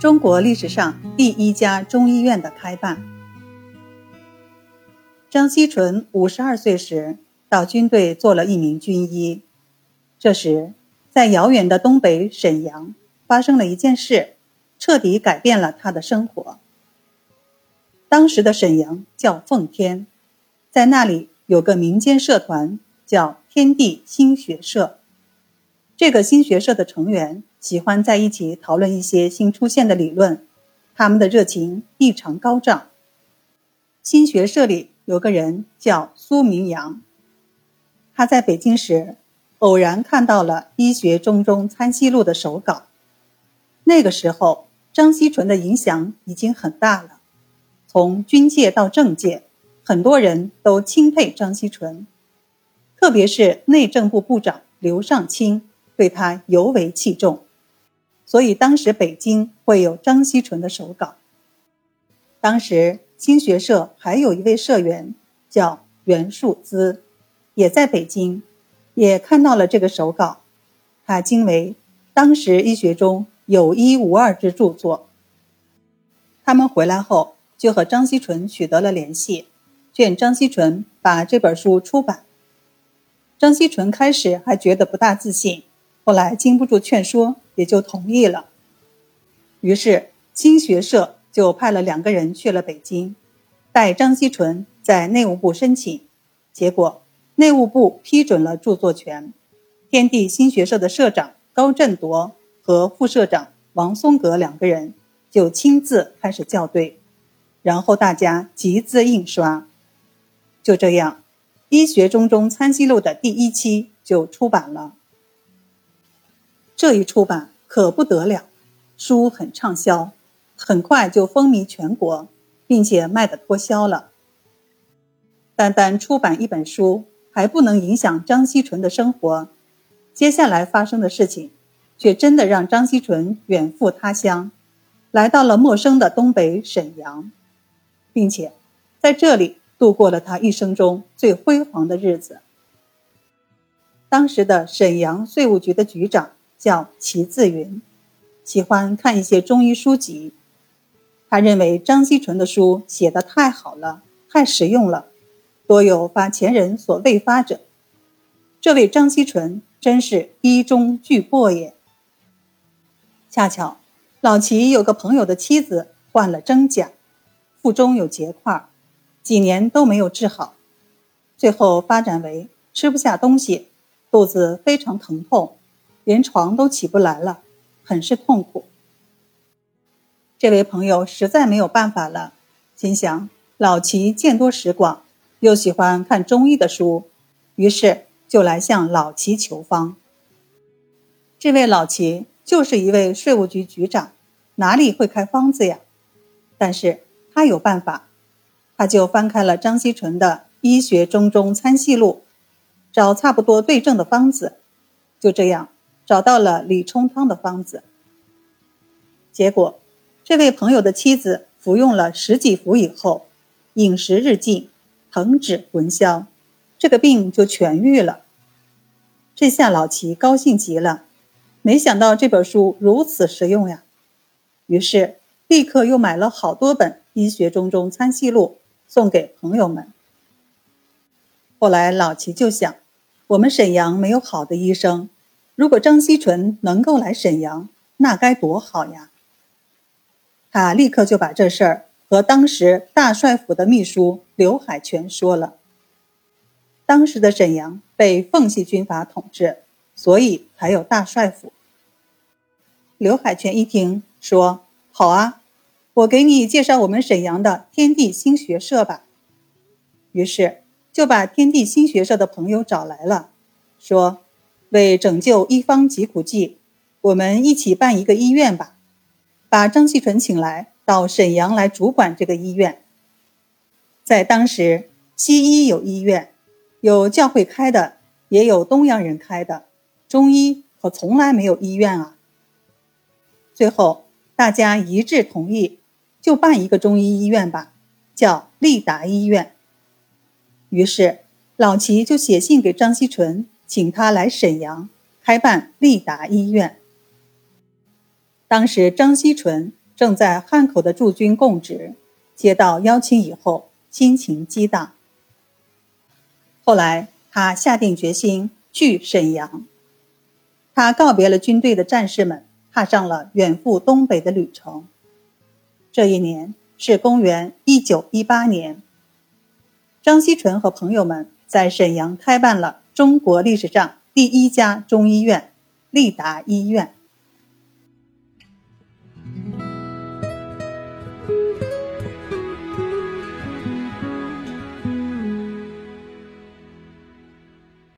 中国历史上第一家中医院的开办。张锡纯五十二岁时到军队做了一名军医。这时，在遥远的东北沈阳发生了一件事，彻底改变了他的生活。当时的沈阳叫奉天，在那里有个民间社团叫天地心学社。这个新学社的成员喜欢在一起讨论一些新出现的理论，他们的热情异常高涨。新学社里有个人叫苏明阳，他在北京时偶然看到了《医学中中参西录》的手稿。那个时候，张锡纯的影响已经很大了，从军界到政界，很多人都钦佩张锡纯，特别是内政部部长刘尚卿。对他尤为器重，所以当时北京会有张锡纯的手稿。当时新学社还有一位社员叫袁树滋，也在北京，也看到了这个手稿，他惊为当时医学中有一无二之著作。他们回来后就和张锡纯取得了联系，劝张锡纯把这本书出版。张锡纯开始还觉得不大自信。后来经不住劝说，也就同意了。于是新学社就派了两个人去了北京，带张锡纯在内务部申请，结果内务部批准了著作权。天地新学社的社长高振铎和副社长王松阁两个人就亲自开始校对，然后大家集资印刷。就这样，《医学中中参西录》的第一期就出版了。这一出版可不得了，书很畅销，很快就风靡全国，并且卖得脱销了。单单出版一本书还不能影响张锡纯的生活，接下来发生的事情，却真的让张锡纯远赴他乡，来到了陌生的东北沈阳，并且在这里度过了他一生中最辉煌的日子。当时的沈阳税务局的局长。叫齐自云，喜欢看一些中医书籍。他认为张锡纯的书写得太好了，太实用了，多有发前人所未发者。这位张锡纯真是医中巨擘也。恰巧老齐有个朋友的妻子患了真假，腹中有结块，几年都没有治好，最后发展为吃不下东西，肚子非常疼痛。连床都起不来了，很是痛苦。这位朋友实在没有办法了，心想老齐见多识广，又喜欢看中医的书，于是就来向老齐求方。这位老齐就是一位税务局局长，哪里会开方子呀？但是他有办法，他就翻开了张锡纯的《医学中中参析录》，找差不多对症的方子，就这样。找到了李冲汤的方子，结果，这位朋友的妻子服用了十几服以后，饮食日进，疼止魂消，这个病就痊愈了。这下老齐高兴极了，没想到这本书如此实用呀，于是立刻又买了好多本《医学中中参析录》送给朋友们。后来老齐就想，我们沈阳没有好的医生。如果张锡纯能够来沈阳，那该多好呀！他立刻就把这事儿和当时大帅府的秘书刘海泉说了。当时的沈阳被奉系军阀统治，所以才有大帅府。刘海泉一听说：“好啊，我给你介绍我们沈阳的天地新学社吧。”于是就把天地新学社的朋友找来了，说。为拯救一方疾苦剂，我们一起办一个医院吧。把张锡纯请来，到沈阳来主管这个医院。在当时，西医有医院，有教会开的，也有东洋人开的。中医可从来没有医院啊。最后，大家一致同意，就办一个中医医院吧，叫利达医院。于是，老齐就写信给张锡纯。请他来沈阳开办利达医院。当时张锡纯正在汉口的驻军供职，接到邀请以后，心情激荡。后来，他下定决心去沈阳。他告别了军队的战士们，踏上了远赴东北的旅程。这一年是公元一九一八年。张锡纯和朋友们在沈阳开办了中国历史上第一家中医院——利达医院。